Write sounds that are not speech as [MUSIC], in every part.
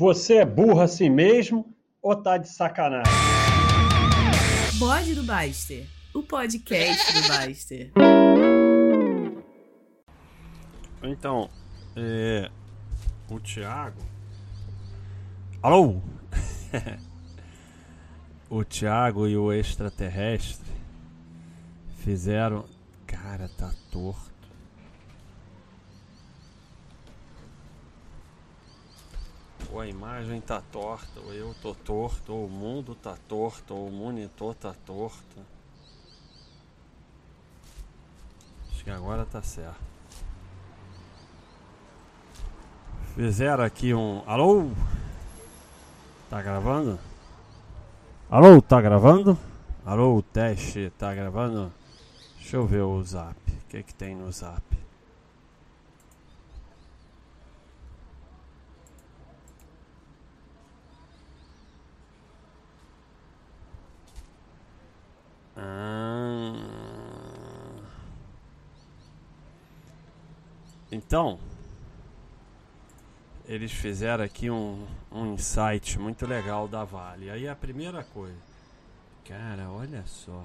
Você é burro assim mesmo ou tá de sacanagem? Bode do Baster, o podcast do Baster. Então, é, o Thiago. Alô? [LAUGHS] o Thiago e o extraterrestre fizeram. Cara, tá torto. Ou a imagem tá torta, ou eu tô torto, ou o mundo tá torto, ou o monitor tá torto. Acho que agora tá certo. Fizeram aqui um. Alô? Tá gravando? Alô, tá gravando? Alô, teste, tá gravando? Deixa eu ver o zap. O que, que tem no zap? Ah. Então, eles fizeram aqui um, um insight muito legal da Vale. Aí a primeira coisa, cara, olha só.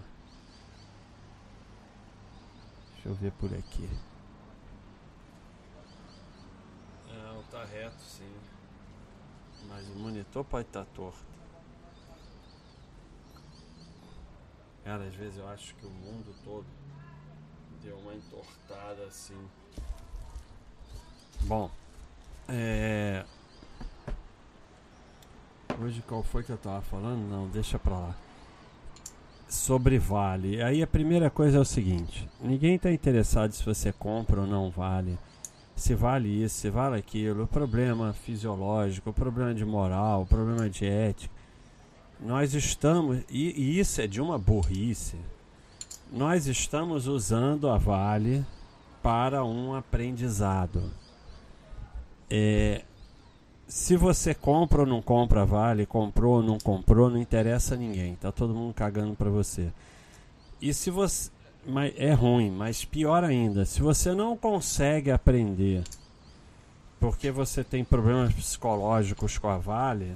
Deixa eu ver por aqui. Não, tá reto sim. Mas o monitor pode estar tá torto. Cara, às vezes eu acho que o mundo todo deu uma entortada assim. Bom, é. Hoje qual foi que eu tava falando? Não, deixa pra lá. Sobre vale. Aí a primeira coisa é o seguinte: ninguém está interessado se você compra ou não vale. Se vale isso, se vale aquilo. O problema fisiológico, o problema de moral, o problema de ética nós estamos, e, e isso é de uma burrice, nós estamos usando a Vale para um aprendizado. É, se você compra ou não compra a Vale, comprou ou não comprou, não interessa a ninguém. Tá todo mundo cagando para você. E se você mas é ruim, mas pior ainda, se você não consegue aprender porque você tem problemas psicológicos com a Vale,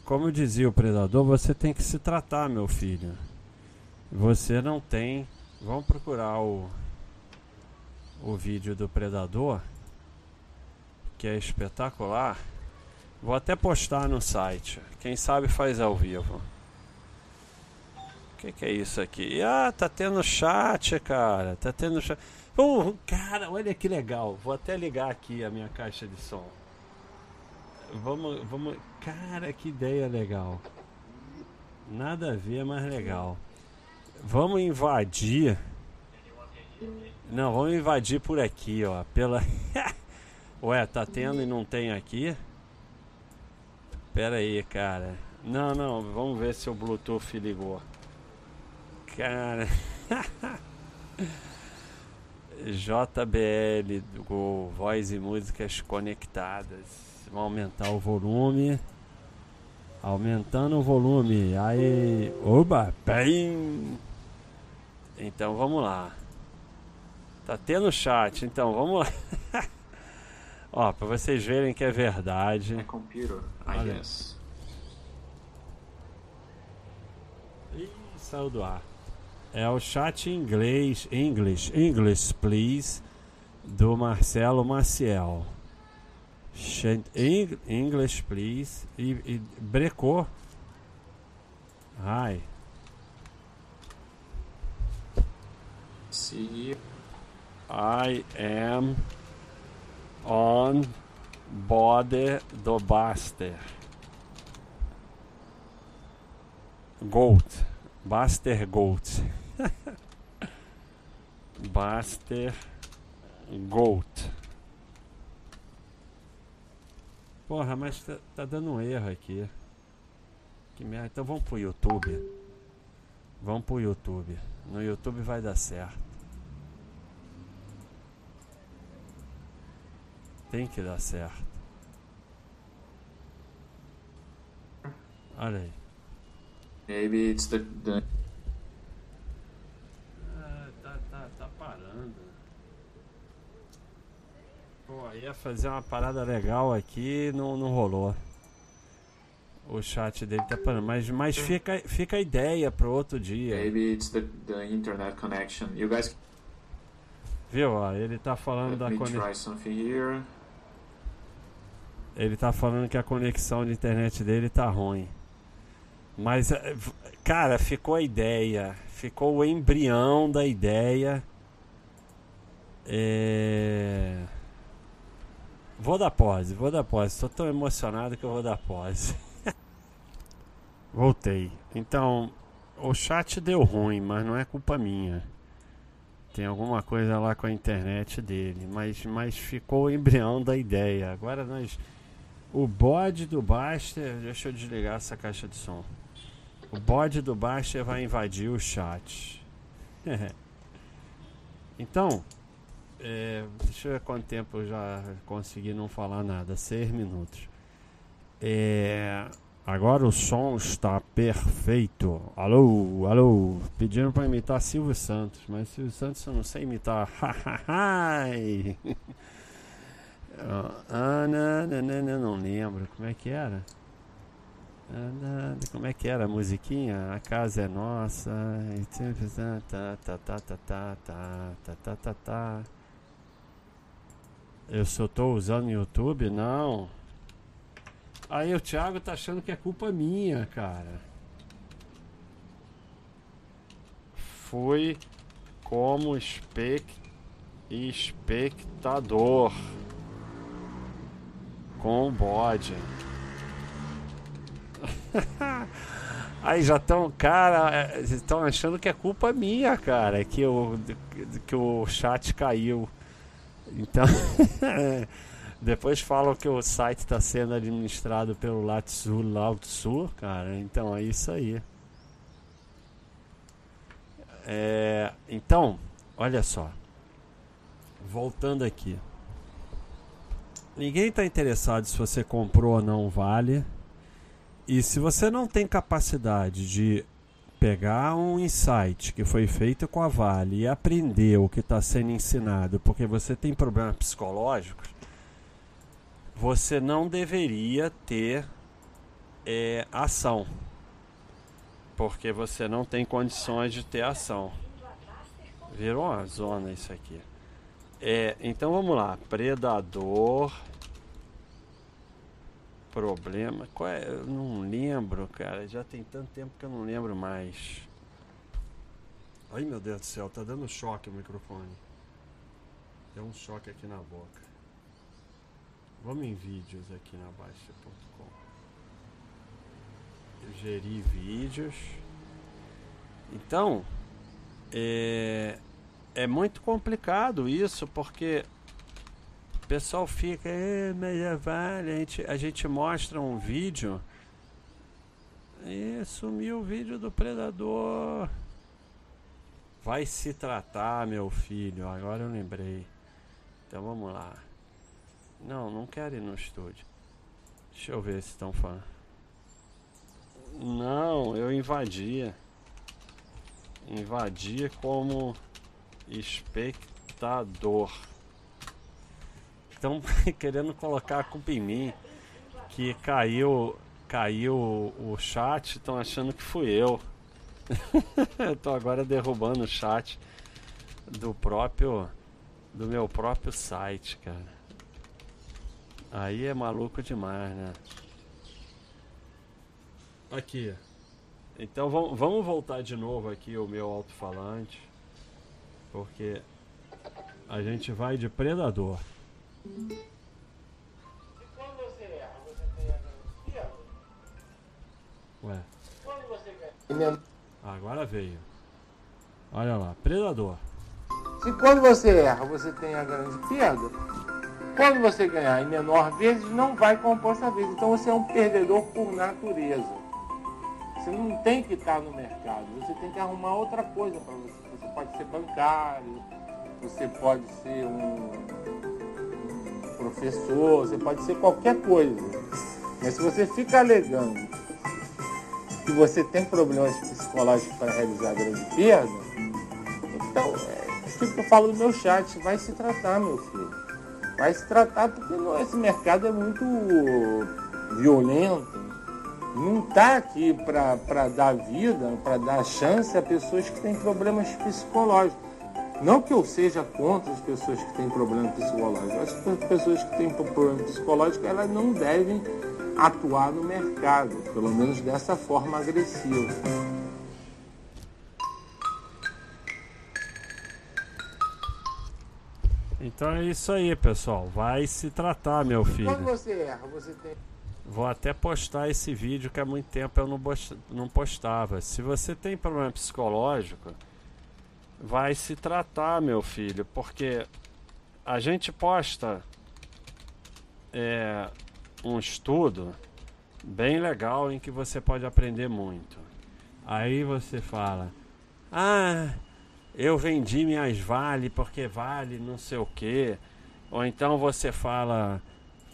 como dizia o predador, você tem que se tratar, meu filho. Você não tem. Vamos procurar o, o vídeo do predador, que é espetacular. Vou até postar no site. Quem sabe faz ao vivo. O que, que, é isso aqui? Ah, tá tendo chat, cara. Tá tendo chat. Oh, cara, olha que legal. Vou até ligar aqui a minha caixa de som. Vamos, vamos. Cara, que ideia legal. Nada a ver, mas legal. Vamos invadir. Não, vamos invadir por aqui, ó. Pela. [LAUGHS] Ué, tá tendo e não tem aqui? Pera aí, cara. Não, não, vamos ver se o Bluetooth ligou. Cara. [LAUGHS] JBL do Voz e Músicas Conectadas. Vamos aumentar o volume. Aumentando o volume. Aí. Oba! Bem! Então vamos lá. Tá tendo chat, então vamos lá. [LAUGHS] Ó, pra vocês verem que é verdade. É computer, I guess. Ih, saiu do ar. É o chat em inglês, English, English, please, do Marcelo Maciel. English, please. E, e brecou. Hi. See. I am on body do Baster. Goat. Baster Goat. [LAUGHS] Baster Goat. Porra, mas tá, tá dando um erro aqui. Que merda. Então vamos pro YouTube. Vamos pro YouTube. No YouTube vai dar certo. Tem que dar certo. Olha aí. Maybe it's the, the... Ah, tá, tá, tá parando. Pô, ia fazer uma parada legal aqui não, não rolou. O chat dele tá parando. Mas, mas fica, fica a ideia pro outro dia. Maybe it's the, the internet connection. You guys Viu? Ó, ele tá falando let da conexão. Ele tá falando que a conexão de internet dele tá ruim. Mas, eh, cara, ficou a ideia. Ficou o embrião da ideia. É... Vou dar pause, vou dar pause. Tô tão emocionado que eu vou dar pause. [LAUGHS] Voltei. Então, o chat deu ruim, mas não é culpa minha. Tem alguma coisa lá com a internet dele, mas, mas ficou o embrião da ideia. Agora nós. O bode do Baster. Deixa eu desligar essa caixa de som. O bode do Baster vai invadir o chat. [LAUGHS] então, é, deixa eu ver quanto tempo eu já consegui não falar nada. Seis minutos. É, agora o som está perfeito. Alô, alô. Pedindo para imitar Silvio Santos, mas Silvio Santos eu não sei imitar. [LAUGHS] Ai. Ah, não, não, não, não, lembro. Como é que era? Ah, Como é que era a musiquinha? A casa é nossa. e sempre tá, tá, tá, tá, tá, tá, tá, tá, tá, tá. Eu só tô usando o YouTube? Não. Aí o Thiago tá achando que é culpa minha, cara. Fui como espec... espectador com bode. [LAUGHS] Aí já estão, cara, estão achando que é culpa minha, cara, que o, que o chat caiu. Então, [LAUGHS] depois falam que o site está sendo administrado pelo Latsu Lautsu, cara. Então é isso aí. É, então, olha só. Voltando aqui. Ninguém está interessado se você comprou ou não Vale. E se você não tem capacidade de pegar um insight que foi feito com a Vale e aprender o que está sendo ensinado porque você tem problemas psicológicos, você não deveria ter é, ação. Porque você não tem condições de ter ação. Virou uma zona isso aqui. É, então vamos lá. Predador. Problema. Qual é? Eu não lembro, cara. Já tem tanto tempo que eu não lembro mais. Ai meu Deus do céu, tá dando choque o microfone. Deu um choque aqui na boca. Vamos em vídeos aqui na Baixa.com. Gerir vídeos. Então, é, é muito complicado isso, porque pessoal fica, "É, é vale, a gente, a gente mostra um vídeo e sumiu o vídeo do predador. Vai se tratar, meu filho. Agora eu lembrei. Então vamos lá. Não, não quero ir no estúdio. Deixa eu ver se estão falando. Não, eu invadia. Invadia como espectador. Estão [LAUGHS] querendo colocar a culpa em mim. Que caiu, caiu o chat, estão achando que fui eu. [LAUGHS] Estou agora derrubando o chat do próprio do meu próprio site, cara. Aí é maluco demais, né? Aqui. Então vamos, vamos voltar de novo aqui o meu alto-falante. Porque a gente vai de predador. Quando você erra, você tem a garantia? Ué, Quando você ganha? agora veio. Olha lá, predador. Se quando você erra, você tem a grande perda, quando você ganhar em menor vezes, não vai compor essa vez. Então você é um perdedor por natureza. Você não tem que estar no mercado, você tem que arrumar outra coisa para você. Você pode ser bancário, você pode ser um professor, você pode ser qualquer coisa. Mas se você fica alegando que você tem problemas psicológicos para realizar grande perda, então é que eu falo no meu chat, vai se tratar, meu filho. Vai se tratar porque não, esse mercado é muito violento. Não está aqui para dar vida, para dar chance a pessoas que têm problemas psicológicos. Não que eu seja contra as pessoas que têm problemas psicológicos. As pessoas que têm problema psicológico, elas não devem atuar no mercado, pelo menos dessa forma agressiva. Então é isso aí, pessoal. Vai se tratar, meu filho. Quando você erra, você tem. Vou até postar esse vídeo que há muito tempo eu não postava. Se você tem problema psicológico, vai se tratar, meu filho, porque a gente posta é, um estudo bem legal em que você pode aprender muito. Aí você fala: Ah, eu vendi minhas Vale porque vale não sei o que. Ou então você fala,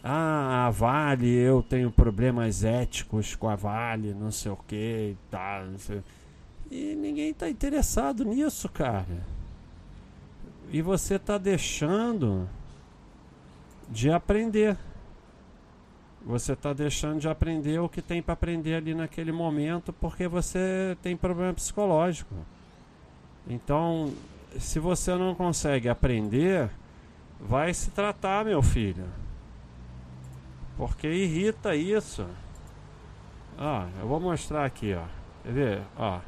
ah, a Vale, eu tenho problemas éticos com a Vale, não sei o que e tal. E ninguém está interessado nisso, cara. E você está deixando de aprender. Você está deixando de aprender o que tem para aprender ali naquele momento porque você tem problema psicológico. Então, se você não consegue aprender, vai se tratar, meu filho. Porque irrita isso. Ó, eu vou mostrar aqui, ó. Quer ver? Ó.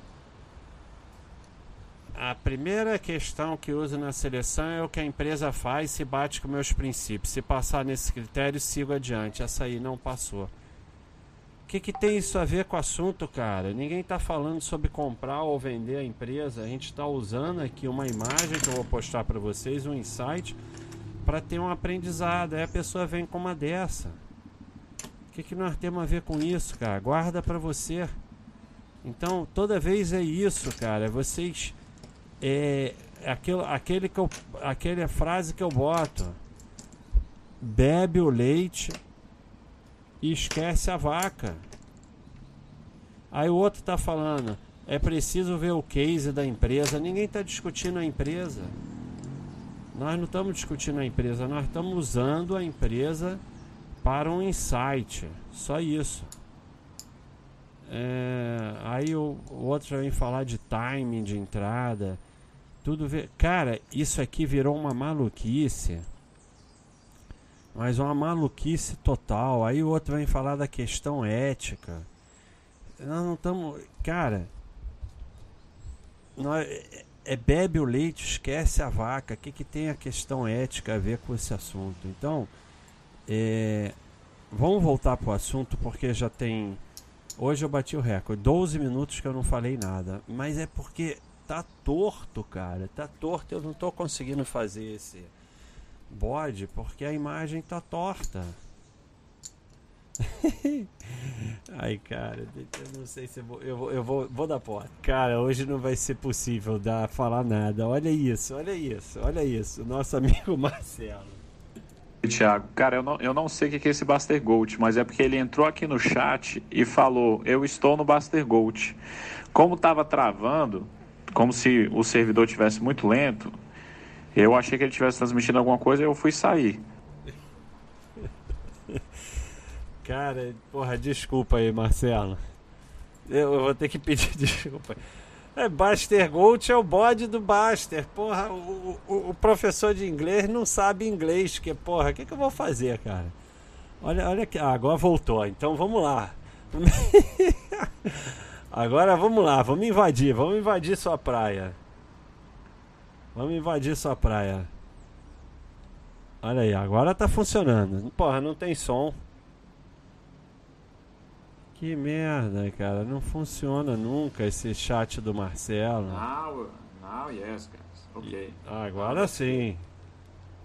A primeira questão que uso na seleção é o que a empresa faz se bate com meus princípios. Se passar nesse critério, sigo adiante. Essa aí não passou que, que tem isso a ver com o assunto, cara? Ninguém está falando sobre comprar ou vender a empresa. A gente está usando aqui uma imagem que eu vou postar para vocês, um insight, para ter um aprendizado. Aí a pessoa vem com uma dessa. O que, que nós temos a ver com isso, cara? Guarda para você. Então, toda vez é isso, cara. Vocês. É, aquele, aquele que eu, aquela frase que eu boto. Bebe o leite e esquece a vaca. Aí o outro está falando, é preciso ver o case da empresa. Ninguém está discutindo a empresa. Nós não estamos discutindo a empresa, nós estamos usando a empresa para um insight. Só isso. É, aí o, o outro vem falar de timing de entrada. Tudo ver. Cara, isso aqui virou uma maluquice. Mas uma maluquice total. Aí o outro vem falar da questão ética. Nós não estamos. Cara. Nós, é, é, bebe o leite, esquece a vaca. O que, que tem a questão ética a ver com esse assunto? Então, é, vamos voltar para o assunto porque já tem. Hoje eu bati o recorde. 12 minutos que eu não falei nada. Mas é porque tá torto, cara. Tá torto. Eu não estou conseguindo fazer esse bode porque a imagem tá torta. [LAUGHS] Ai, cara, eu não sei se eu vou, eu vou, eu vou, vou dar porta. Cara, hoje não vai ser possível dar, falar nada. Olha isso, olha isso, olha isso. Nosso amigo [LAUGHS] Marcelo. Thiago, cara, eu não, eu não sei o que é esse Buster Gold, mas é porque ele entrou aqui no chat e falou: Eu estou no Buster Gold. Como tava travando, como se o servidor tivesse muito lento, eu achei que ele estivesse transmitindo alguma coisa e eu fui sair. [LAUGHS] Cara, porra, desculpa aí, Marcelo. Eu, vou ter que pedir [LAUGHS] desculpa. É, Baster Gold é o bode do Baster. Porra, o, o, o, professor de inglês não sabe inglês. Que, porra, o que, que eu vou fazer, cara? Olha, olha aqui. Ah, agora voltou. Então vamos lá. [LAUGHS] agora vamos lá, vamos invadir. Vamos invadir sua praia. Vamos invadir sua praia. Olha aí, agora tá funcionando. Porra, não tem som. Que merda, cara. Não funciona nunca esse chat do Marcelo. Now, now yes, guys. Ok. Agora sim.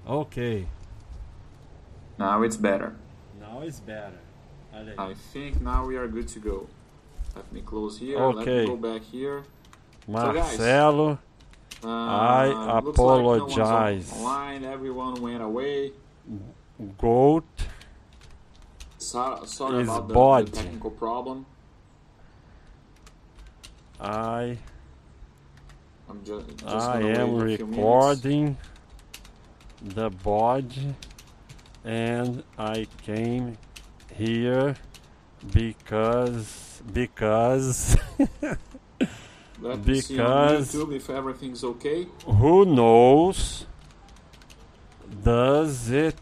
Ok. Now it's better. Now it's better. Olha aí. I think now we are good to go. Let me close here. Okay. Let me go back here. Marcelo. So, Uh, I apologize. Like online, everyone went away. Goat so, sorry is about the, body. the, technical problem. I I'm ju just I am recording the body and I came here because because. [LAUGHS] Because- YouTube if everything's okay. who knows does it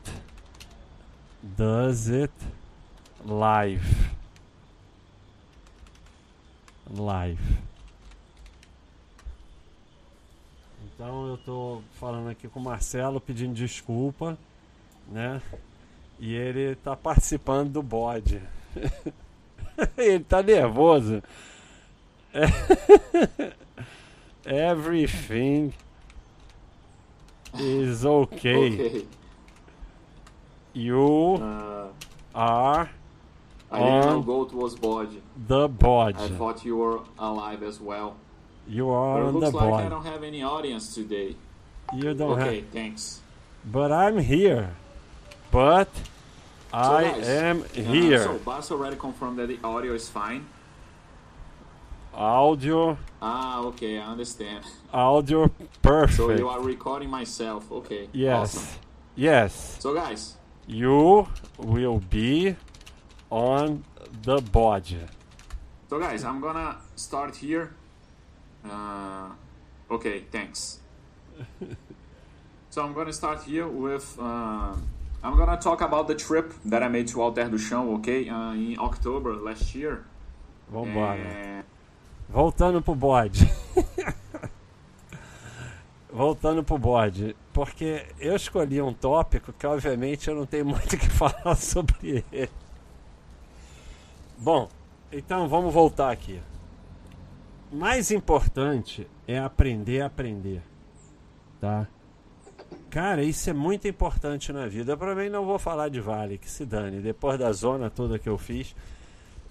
does it live live então eu tô falando aqui com o Marcelo pedindo desculpa né? E ele tá participando do bode [LAUGHS] [LAUGHS] ele tá nervoso [LAUGHS] everything is okay. Okay. You Uh, are I didn't know On- Goat was body. the I body. thought you were alive as well. You But are it on the looks like I don't have any audience today. You don't Okay, have, thanks. but I'm here. But I guys, am Uh, here. so Bas already confirmed that the audio is fine. Audio, Ah, okay, I understand. audio, [LAUGHS] perfect. So you are recording myself. Okay. Yes, Awesome. yes. So guys, You will be on the body. so guys, I'm gonna start here. Uh, okay, thanks. [LAUGHS] so I'm gonna start here with. Uh, I'm gonna talk about the trip that I made to Alter do Chão, okay, uh, in October last year. Vambora. And Voltando pro bode. [LAUGHS] Voltando pro bode. Porque eu escolhi um tópico que, obviamente, eu não tenho muito o que [LAUGHS] falar sobre ele. Bom, então vamos voltar aqui. Mais importante é aprender a aprender. Tá? Cara, isso é muito importante na vida. Eu provavelmente não vou falar de Vale, que se dane. Depois da zona toda que eu fiz,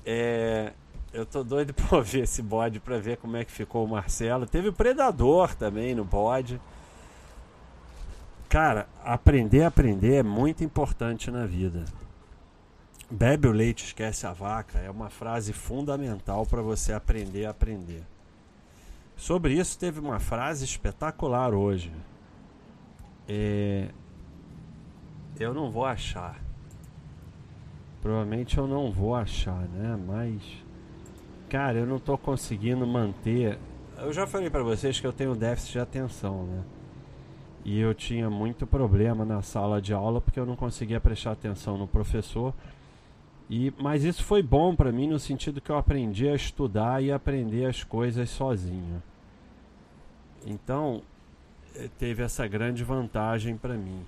é, eu tô doido [LAUGHS] pra ver esse bode pra ver como é que ficou o Marcelo. Teve o Predador também no bode. Cara, aprender a aprender é muito importante na vida. Bebe o leite, esquece a vaca é uma frase fundamental para você aprender a aprender. Sobre isso, teve uma frase espetacular hoje. É, Eu não vou achar. Provavelmente eu não vou achar, né? Mas. Cara, eu não tô conseguindo manter. Eu já falei pra vocês que eu tenho déficit de atenção, né? E eu tinha muito problema na sala de aula porque eu não conseguia prestar atenção no professor. E, mas isso foi bom pra mim no sentido que eu aprendi a estudar e aprender as coisas sozinho. Então, teve essa grande vantagem pra mim.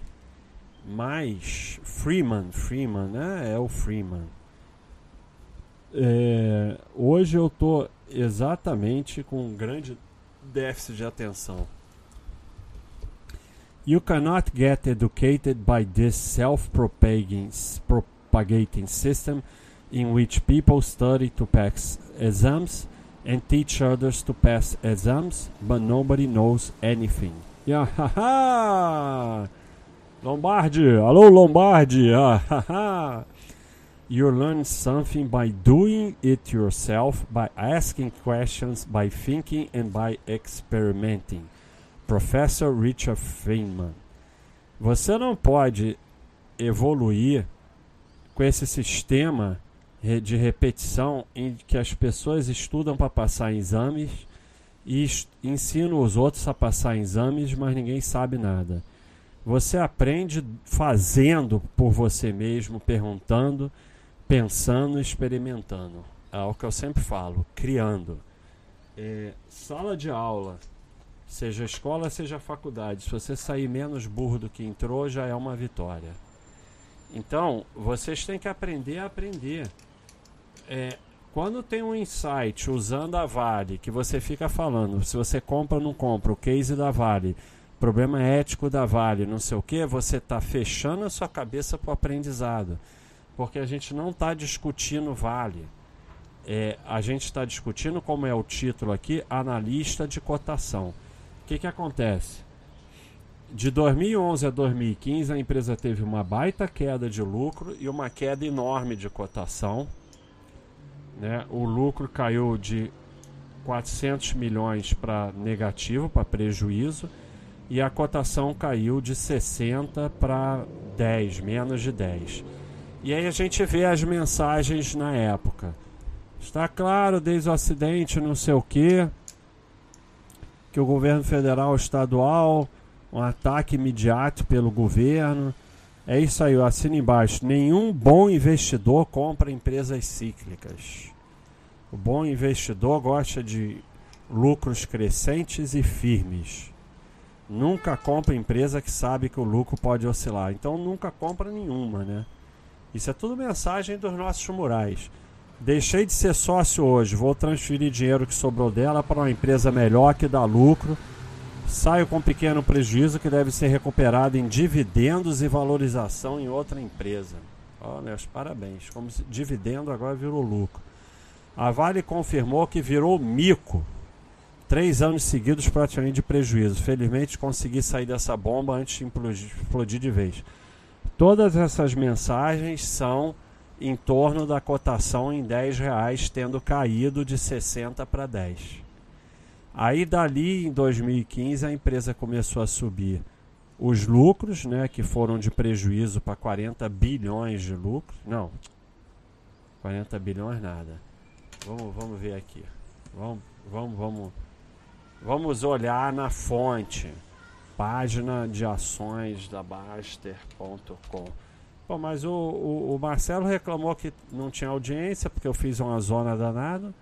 Mas Freeman, Freeman, né? É o Freeman. É, hoje eu tô exatamente com um grande déficit de atenção. You cannot get educated by this self-propagating propagating system in which people study to pass exams and teach others to pass exams, but nobody knows anything. Haha! Lombardi, alô Lombardi, ah! You learn something by doing it yourself, by asking questions, by thinking and by experimenting. Professor Richard Feynman. Você não pode evoluir com esse sistema de repetição em que as pessoas estudam para passar em exames e ensinam os outros a passar exames, mas ninguém sabe nada. Você aprende fazendo por você mesmo, perguntando, pensando, experimentando. É o que eu sempre falo, criando. É, sala de aula, seja escola, seja faculdade, se você sair menos burro do que entrou, já é uma vitória. Então, vocês têm que aprender a aprender. É, quando tem um insight usando a Vale, que você fica falando, se você compra ou não compra, o case da Vale, problema ético da Vale, não sei o que, você está fechando a sua cabeça para o aprendizado. Porque a gente não está discutindo Vale. É, a gente está discutindo, como é o título aqui, analista de cotação. O que, que acontece? De 2011 a 2015, a empresa teve uma baita queda de lucro e uma queda enorme de cotação. Né? O lucro caiu de 400 milhões para negativo, para prejuízo, e a cotação caiu de 60 para 10, menos de 10. E aí a gente vê as mensagens na época. Está claro desde o acidente, não sei o que, que o governo federal estadual, um ataque imediato pelo governo. É isso aí, eu assino embaixo. Nenhum bom investidor compra empresas cíclicas. O bom investidor gosta de lucros crescentes e firmes. Nunca compra empresa que sabe que o lucro pode oscilar. Então nunca compra nenhuma, né? Isso é tudo mensagem dos nossos murais. Deixei de ser sócio hoje, vou transferir dinheiro que sobrou dela para uma empresa melhor que dá lucro. Saio com um pequeno prejuízo que deve ser recuperado em dividendos e valorização em outra empresa. Oh, meus parabéns. Como se dividendo agora virou lucro. A Vale confirmou que virou mico. Três anos seguidos praticamente de prejuízo. Felizmente consegui sair dessa bomba antes de explodir de vez. Todas essas mensagens são em torno da cotação em 10 reais tendo caído de 60 para 10. Aí dali em 2015 a empresa começou a subir os lucros, né, que foram de prejuízo para 40 bilhões de lucro. Não. 40 bilhões nada. Vamos, vamos ver aqui. Vamos, vamos, vamos. Vamos olhar na fonte. Página de ações da Baster.com. Pô, mas o, o, o, Marcelo reclamou que não tinha audiência porque eu fiz uma zona danada.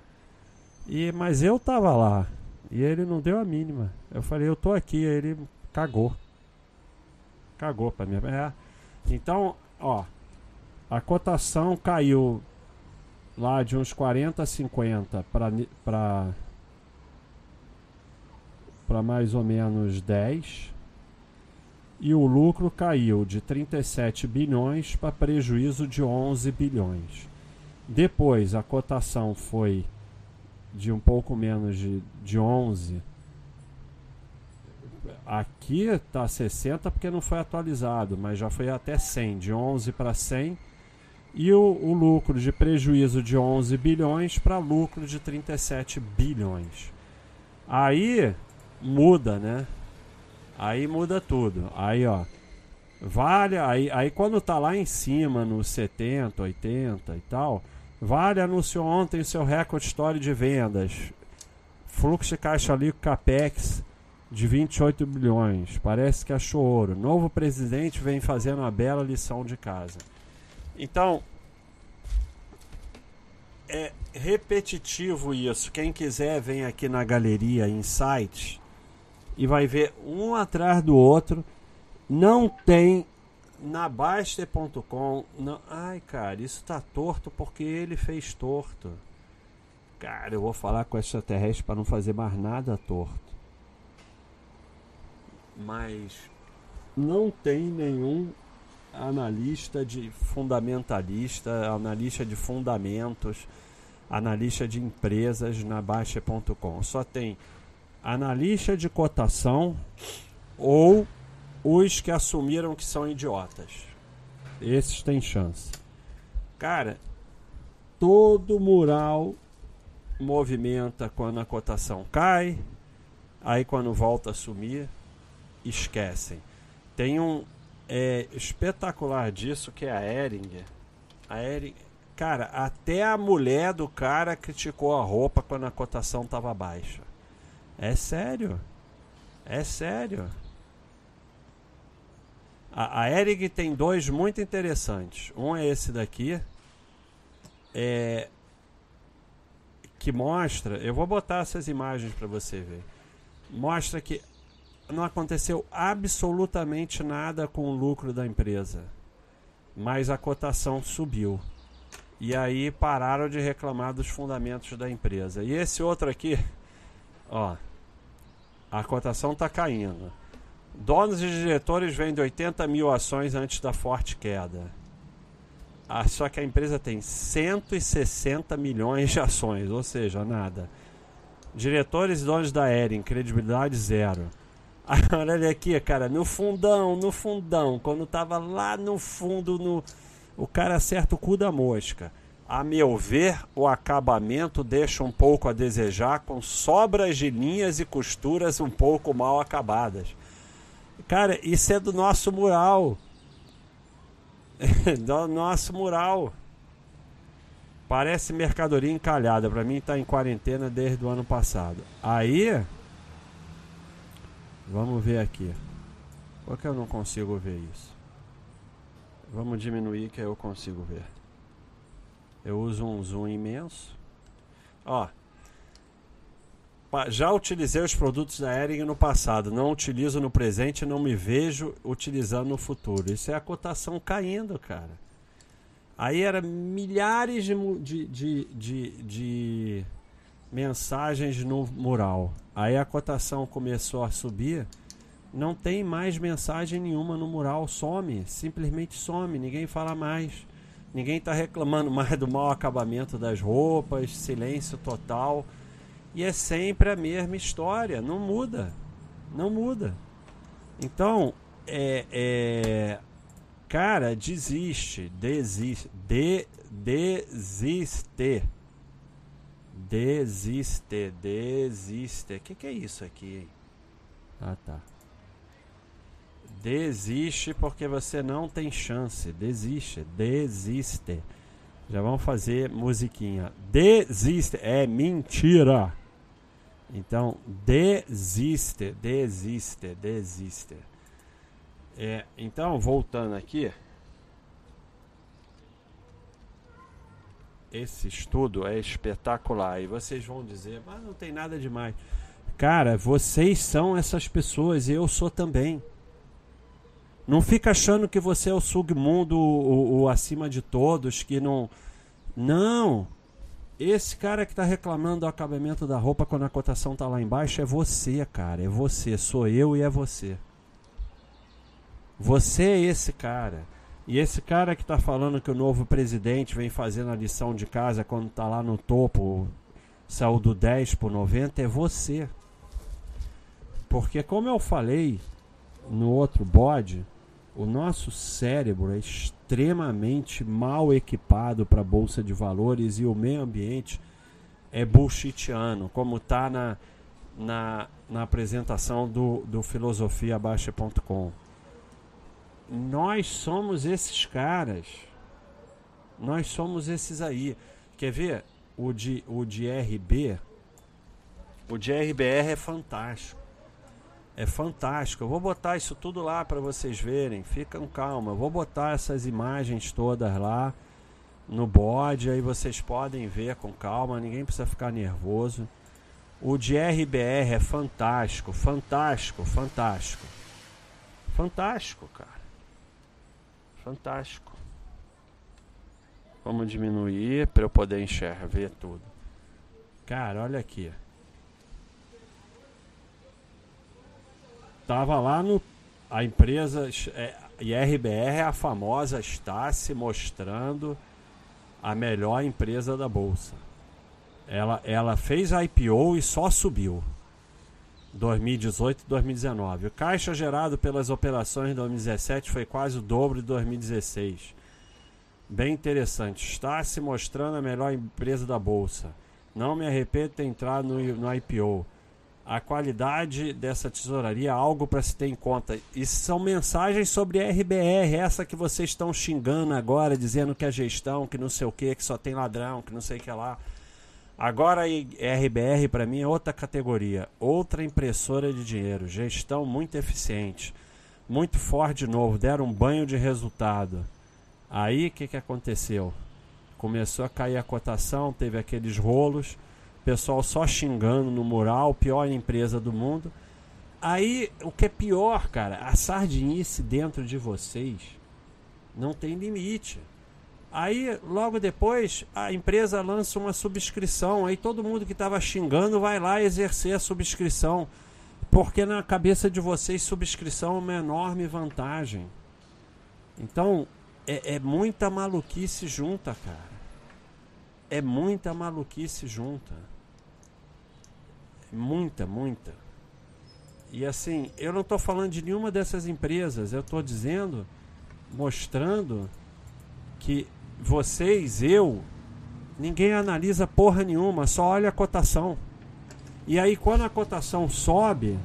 E, mas eu tava lá. E ele não deu a mínima. Eu falei, eu tô aqui. Ele cagou. Cagou pra mim. É. Então, ó. A cotação caiu lá de uns 40 a 50 para para mais ou menos 10 e o lucro caiu de 37 bilhões para prejuízo de 11 bilhões. Depois a cotação foi de um pouco menos de, de 11. Aqui está 60 porque não foi atualizado, mas já foi até 100, de 11 para 100. E o, o lucro de prejuízo de 11 bilhões para lucro de 37 bilhões. Aí muda, né? Aí muda tudo. Aí, ó. Vale, aí, aí quando tá lá em cima, nos 70, 80 e tal, Vale anunciou ontem o seu recorde histórico de vendas. Fluxo de caixa líquido Capex de 28 bilhões. Parece que achou ouro. Novo presidente vem fazendo uma bela lição de casa. Então, é repetitivo isso. Quem quiser, vem aqui na galeria Insights e vai ver um atrás do outro. Não tem na Baster.com. Ai, cara, isso tá torto porque ele fez torto. Cara, eu vou falar com extraterrestre para não fazer mais nada torto. Mas não tem nenhum analista de fundamentalista, analista de fundamentos, analista de empresas na Baixa.com. Só tem analista de cotação ou os que assumiram que são idiotas. Esses têm chance. Cara, todo mural movimenta quando a cotação cai, aí quando volta a sumir, esquecem. Tem um é, espetacular disso que é a Eringer. A Eringer, cara, até a mulher do cara criticou a roupa quando a cotação estava baixa. É sério. É sério. A, a Eric tem dois muito interessantes. Um é esse daqui. É, que mostra. Eu vou botar essas imagens para você ver. Mostra que não aconteceu absolutamente nada com o lucro da empresa. Mas a cotação subiu. E aí pararam de reclamar dos fundamentos da empresa. E esse outro aqui, ó, a cotação está caindo. Donos e diretores vendem 80 mil ações antes da forte queda. Ah, só que a empresa tem 160 milhões de ações, ou seja, nada. Diretores e donos da Ering, credibilidade zero. [LAUGHS] Olha aqui, cara, no fundão, no fundão, quando tava lá no fundo, no, o cara acerta o cu da mosca. A meu ver, o acabamento deixa um pouco a desejar, com sobras de linhas e costuras um pouco mal acabadas. Cara, isso é do nosso mural. [LAUGHS] do nosso mural. Parece mercadoria encalhada. Pra mim tá em quarentena desde o ano passado. Aí. Vamos ver aqui. Por que eu não consigo ver isso? Vamos diminuir que eu consigo ver. Eu uso um zoom imenso. Ó. Já utilizei os produtos da Ering no passado, não utilizo no presente, não me vejo utilizando no futuro. Isso é a cotação caindo, cara. Aí era milhares de, de, de, de, de mensagens no mural. Aí a cotação começou a subir. Não tem mais mensagem nenhuma no mural, some, simplesmente some, ninguém fala mais. Ninguém está reclamando [LAUGHS] mais do mau acabamento das roupas, silêncio total. E é sempre a mesma história, não muda. Não muda. Então, é, é cara, desiste, desiste, de, desiste. Desiste, desiste. O que, que é isso aqui? Ah, tá. Desiste porque você não tem chance. Desiste, desiste. Já vamos fazer musiquinha. Desiste. É mentira. Então, desiste, desiste, desiste. É, então, voltando aqui. Esse estudo é espetacular. E vocês vão dizer, mas não tem nada demais. Cara, vocês são essas pessoas e eu sou também. Não fica achando que você é o submundo, o, o acima de todos, que não. Não! Esse cara que está reclamando do acabamento da roupa quando a cotação está lá embaixo é você, cara. É você. Sou eu e é você. Você é esse cara. E esse cara que está falando que o novo presidente vem fazendo a lição de casa quando está lá no topo, saiu do 10 por 90, é você. Porque, como eu falei no outro bode, o nosso cérebro é extremamente mal equipado para bolsa de valores e o meio ambiente é bullshitiano, como está na, na, na apresentação do, do filosofiabaixa.com. Nós somos esses caras. Nós somos esses aí. Quer ver? O de, o de RB, o de RBR é fantástico. É fantástico. Eu vou botar isso tudo lá para vocês verem. Ficam calma. Eu vou botar essas imagens todas lá no bode. Aí vocês podem ver com calma. Ninguém precisa ficar nervoso. O de RBR é fantástico, fantástico, fantástico. Fantástico, cara. Fantástico. Vamos diminuir para eu poder enxergar, ver tudo. Cara, olha aqui. Tava lá no. A empresa. É, IRBR é a famosa está se mostrando a melhor empresa da bolsa. Ela, ela fez a IPO e só subiu. 2018 e 2019. O caixa gerado pelas operações de 2017 foi quase o dobro de 2016. Bem interessante. Está se mostrando a melhor empresa da bolsa. Não me arrependo de ter entrado no, no IPO a qualidade dessa tesouraria algo para se ter em conta. E são mensagens sobre RBR, essa que vocês estão xingando agora, dizendo que é gestão, que não sei o que, que só tem ladrão, que não sei o que lá. Agora RBR para mim é outra categoria, outra impressora de dinheiro, gestão muito eficiente, muito forte de novo, deram um banho de resultado. Aí o que, que aconteceu? Começou a cair a cotação, teve aqueles rolos pessoal só xingando no mural, pior empresa do mundo. Aí, o que é pior, cara, a sardinice dentro de vocês não tem limite. Aí, logo depois, a empresa lança uma subscrição. Aí todo mundo que estava xingando vai lá exercer a subscrição. Porque na cabeça de vocês, subscrição é uma enorme vantagem. Então, é, é muita maluquice junta, cara. É muita maluquice junta. Muita, muita. E assim, eu não estou falando de nenhuma dessas empresas, eu estou dizendo, mostrando que vocês, eu, ninguém analisa porra nenhuma, só olha a cotação. E aí quando a cotação sobe,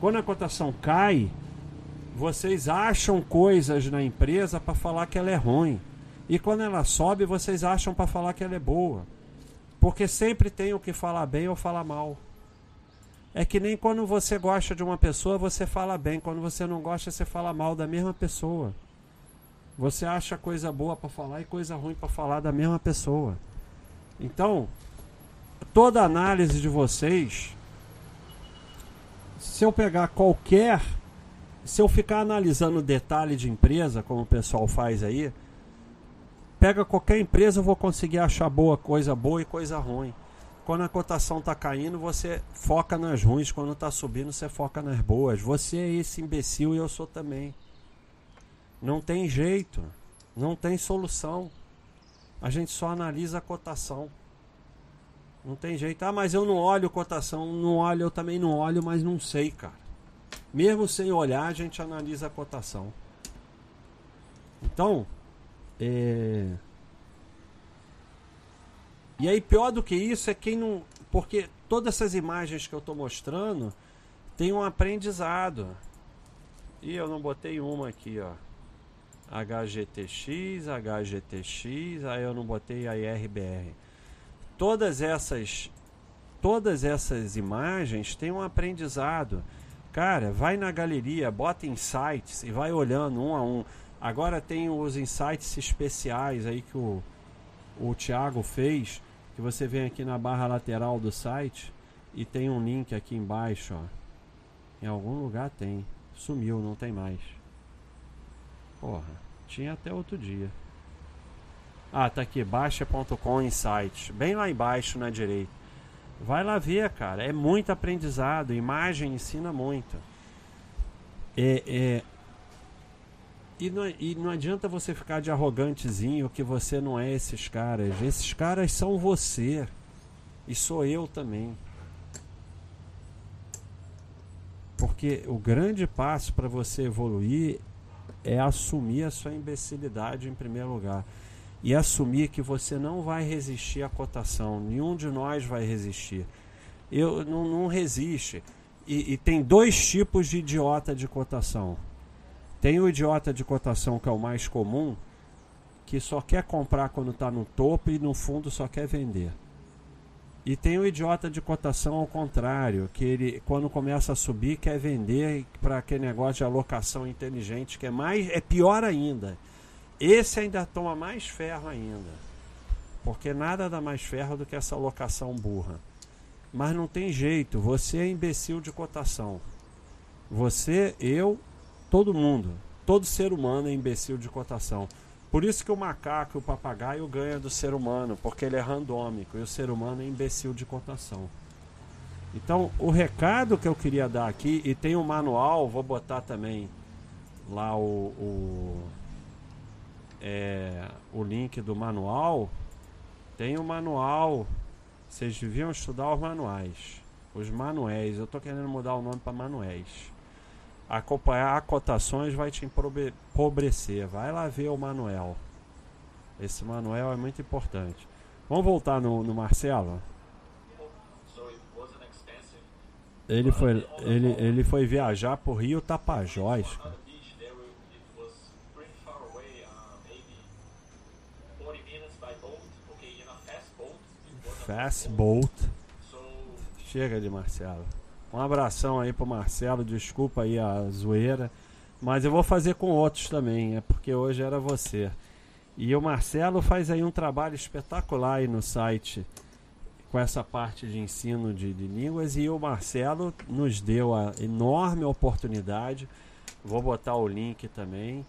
quando a cotação cai, vocês acham coisas na empresa para falar que ela é ruim. E quando ela sobe, vocês acham para falar que ela é boa. Porque sempre tem o que falar bem ou falar mal. É que nem quando você gosta de uma pessoa, você fala bem. Quando você não gosta, você fala mal da mesma pessoa. Você acha coisa boa para falar e coisa ruim para falar da mesma pessoa. Então, toda análise de vocês, se eu pegar qualquer, se eu ficar analisando detalhe de empresa, como o pessoal faz aí, pega qualquer empresa, eu vou conseguir achar boa coisa boa e coisa ruim. Quando a cotação está caindo, você foca nas ruins. Quando está subindo, você foca nas boas. Você é esse imbecil e eu sou também. Não tem jeito. Não tem solução. A gente só analisa a cotação. Não tem jeito. Ah, mas eu não olho cotação. Não olho, eu também não olho, mas não sei, cara. Mesmo sem olhar, a gente analisa a cotação. Então, é... E aí, pior do que isso é quem não. Porque todas essas imagens que eu estou mostrando tem um aprendizado. E eu não botei uma aqui, ó. HGTX, HGTX, aí eu não botei a IRBR. Todas essas todas essas imagens têm um aprendizado. Cara, vai na galeria, bota insights e vai olhando um a um. Agora tem os insights especiais aí que o, o Thiago fez que você vem aqui na barra lateral do site e tem um link aqui embaixo, ó. Em algum lugar tem. Sumiu, não tem mais. Porra, tinha até outro dia. Ah, tá aqui, baixa.com insights. Bem lá embaixo na direita. Vai lá ver, cara. É muito aprendizado. Imagem ensina muito. É, é, e não, e não adianta você ficar de arrogantezinho que você não é esses caras. Esses caras são você. E sou eu também. Porque o grande passo para você evoluir é assumir a sua imbecilidade em primeiro lugar. E assumir que você não vai resistir à cotação. Nenhum de nós vai resistir. Eu não, não resiste. E, e tem dois tipos de idiota de cotação tem o idiota de cotação que é o mais comum, que só quer comprar quando está no topo e no fundo só quer vender. E tem o idiota de cotação ao contrário, que ele quando começa a subir quer vender para aquele negócio de alocação inteligente, que é mais é pior ainda. Esse ainda toma mais ferro ainda. Porque nada dá mais ferro do que essa alocação burra. Mas não tem jeito, você é imbecil de cotação. Você, eu Todo mundo, todo ser humano é imbecil de cotação. Por isso que o macaco e o papagaio ganham do ser humano, porque ele é randômico e o ser humano é imbecil de cotação. Então, o recado que eu queria dar aqui, e tem um manual, vou botar também lá o, o, é, o link do manual. Tem o um manual, vocês deviam estudar os manuais. Os manuéis, eu estou querendo mudar o nome para manuéis acompanhar cotações vai te empobrecer. Vai lá ver o Manuel. Esse Manuel é muito importante. Vamos voltar no, no Marcelo? Ele foi, ele, ele foi viajar por Rio Tapajós. Cara. Fast boat. Chega de Marcelo. Um abração aí pro Marcelo, desculpa aí a zoeira, mas eu vou fazer com outros também, é porque hoje era você. E o Marcelo faz aí um trabalho espetacular aí no site com essa parte de ensino de, de línguas e o Marcelo nos deu a enorme oportunidade, vou botar o link também,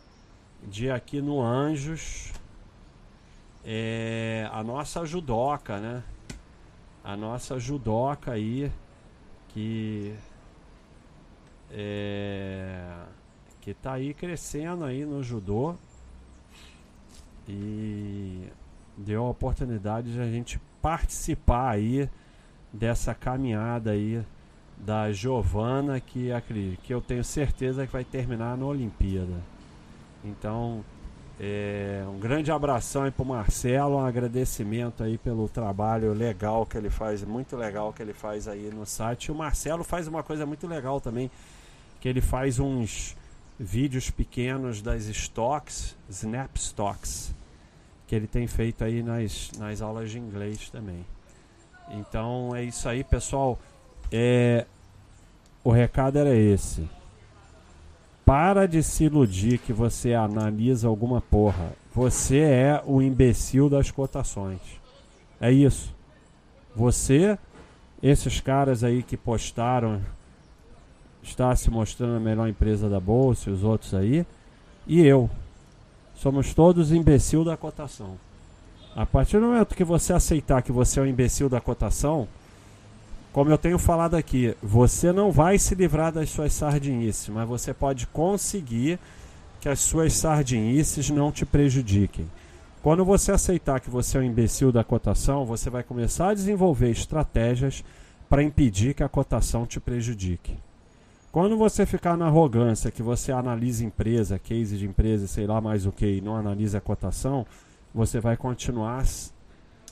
de aqui no Anjos, é, a nossa judoca, né? A nossa judoca aí que é, que está aí crescendo aí no judô e deu a oportunidade de a gente participar aí dessa caminhada aí da Giovana que, que eu tenho certeza que vai terminar na Olimpíada. Então, é, um grande abração aí pro Marcelo, um agradecimento aí pelo trabalho legal que ele faz, muito legal que ele faz aí no site. O Marcelo faz uma coisa muito legal também, que ele faz uns vídeos pequenos das stocks, snap stocks, que ele tem feito aí nas, nas aulas de inglês também. Então é isso aí, pessoal. É, o recado era esse. Para de se iludir que você analisa alguma porra. Você é o imbecil das cotações. É isso. Você, esses caras aí que postaram, está se mostrando a melhor empresa da bolsa os outros aí, e eu. Somos todos imbecil da cotação. A partir do momento que você aceitar que você é o imbecil da cotação, como eu tenho falado aqui, você não vai se livrar das suas sardinices, mas você pode conseguir que as suas sardinices não te prejudiquem. Quando você aceitar que você é o imbecil da cotação, você vai começar a desenvolver estratégias para impedir que a cotação te prejudique. Quando você ficar na arrogância que você analisa empresa, case de empresa, sei lá mais o que, e não analisa a cotação, você vai continuar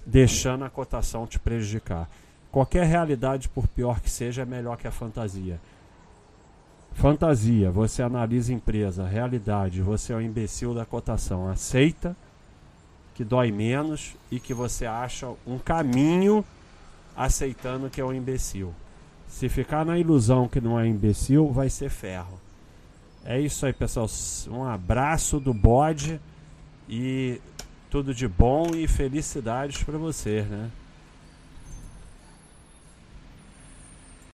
deixando a cotação te prejudicar. Qualquer realidade, por pior que seja, é melhor que a fantasia. Fantasia, você analisa empresa, realidade, você é o imbecil da cotação. Aceita que dói menos e que você acha um caminho aceitando que é um imbecil. Se ficar na ilusão que não é imbecil, vai ser ferro. É isso aí, pessoal. Um abraço do bode e tudo de bom e felicidades para você, né?